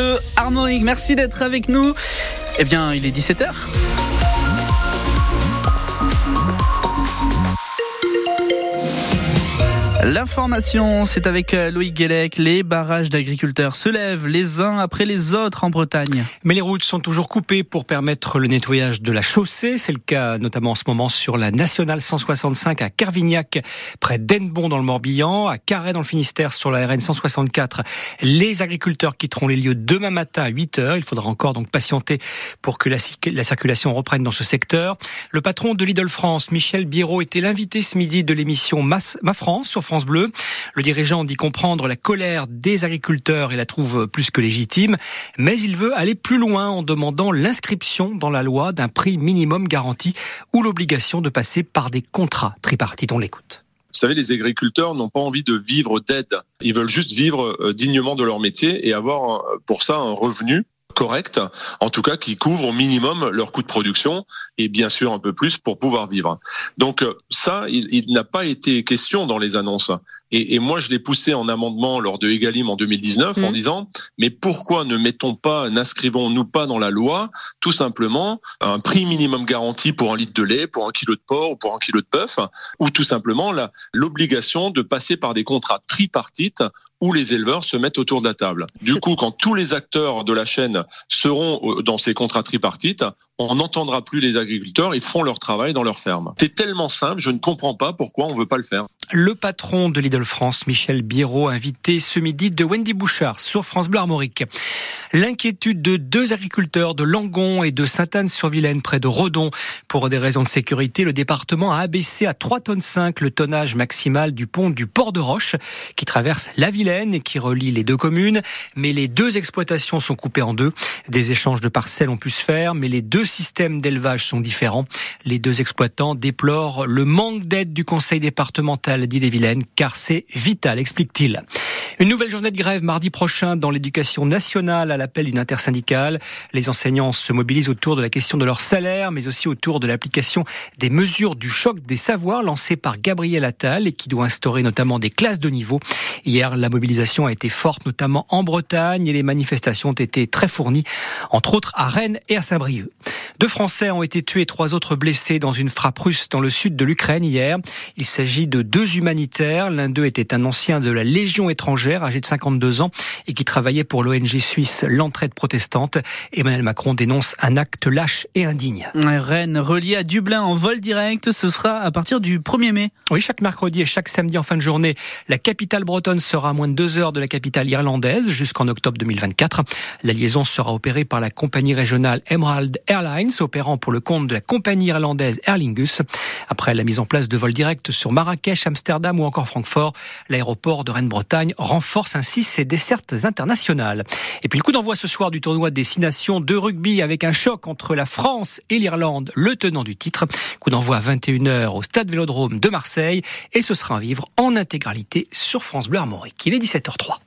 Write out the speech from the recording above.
Bleu. Merci d'être avec nous. Eh bien, il est 17h. L'information, c'est avec euh, Loïc Guélec. Les barrages d'agriculteurs se lèvent les uns après les autres en Bretagne. Mais les routes sont toujours coupées pour permettre le nettoyage de la chaussée. C'est le cas notamment en ce moment sur la nationale 165 à Carvignac, près d'Enbon dans le Morbihan, à Carré dans le Finistère sur la RN 164. Les agriculteurs quitteront les lieux demain matin à 8 heures. Il faudra encore donc patienter pour que la, la circulation reprenne dans ce secteur. Le patron de Lidl France, Michel Biro, était l'invité ce midi de l'émission Ma France sur France Le dirigeant dit comprendre la colère des agriculteurs et la trouve plus que légitime, mais il veut aller plus loin en demandant l'inscription dans la loi d'un prix minimum garanti ou l'obligation de passer par des contrats tripartites. On l'écoute. Vous savez, les agriculteurs n'ont pas envie de vivre d'aide. Ils veulent juste vivre euh, dignement de leur métier et avoir pour ça un revenu correct, en tout cas qui couvre au minimum leur coût de production et bien sûr un peu plus pour pouvoir vivre. Donc euh, ça, il, n'a pas été question dans les annonces. Et, moi, je l'ai poussé en amendement lors de Egalim en 2019 en mmh. disant mais pourquoi ne mettons pas, n'inscrivons-nous pas dans la loi tout simplement un prix minimum garanti pour un litre de lait, pour un kilo de porc ou pour un kilo de bœuf, ou tout simplement l'obligation de passer par des contrats tripartites où les éleveurs se mettent autour de la table. Du coup, quand tous les acteurs de la chaîne seront dans ces contrats tripartites, on n'entendra plus les agriculteurs, ils font leur travail dans leur ferme. C'est tellement simple, je ne comprends pas pourquoi on ne veut pas le faire. Le patron de Lidl France, Michel Biro, invité ce midi de Wendy Bouchard sur France Bleu Armorique. L'inquiétude de deux agriculteurs de Langon et de Sainte-Anne-sur-Vilaine près de Redon. Pour des raisons de sécurité, le département a abaissé à 3 tonnes 5 le tonnage maximal du pont du Port de Roche qui traverse la Vilaine et qui relie les deux communes. Mais les deux exploitations sont coupées en deux. Des échanges de parcelles ont pu se faire, mais les deux systèmes d'élevage sont différents. Les deux exploitants déplorent le manque d'aide du conseil départemental d'Ille-et-Vilaine car c'est vital, explique-t-il. Une nouvelle journée de grève mardi prochain dans l'éducation nationale à l'appel d'une intersyndicale. Les enseignants se mobilisent autour de la question de leur salaire, mais aussi autour de l'application des mesures du choc des savoirs lancées par Gabriel Attal et qui doit instaurer notamment des classes de niveau. Hier, la mobilisation a été forte, notamment en Bretagne, et les manifestations ont été très fournies, entre autres à Rennes et à Saint-Brieuc. Deux Français ont été tués, trois autres blessés dans une frappe russe dans le sud de l'Ukraine hier. Il s'agit de deux humanitaires. L'un d'eux était un ancien de la Légion étrangère âgé de 52 ans, et qui travaillait pour l'ONG suisse L'Entraide Protestante. Emmanuel Macron dénonce un acte lâche et indigne. Rennes, relié à Dublin en vol direct, ce sera à partir du 1er mai. Oui, chaque mercredi et chaque samedi en fin de journée, la capitale bretonne sera à moins de deux heures de la capitale irlandaise jusqu'en octobre 2024. La liaison sera opérée par la compagnie régionale Emerald Airlines, opérant pour le compte de la compagnie irlandaise Aer Lingus. Après la mise en place de vols directs sur Marrakech, Amsterdam ou encore Francfort, l'aéroport de Rennes-Bretagne renforce ainsi ses dessertes internationales. Et puis le coup d'envoi ce soir du tournoi des six nations de rugby avec un choc entre la France et l'Irlande, le tenant du titre. Coup d'envoi à 21h au stade Vélodrome de Marseille et ce sera un vivre en intégralité sur France Bleu Armorique. Il est 17h03.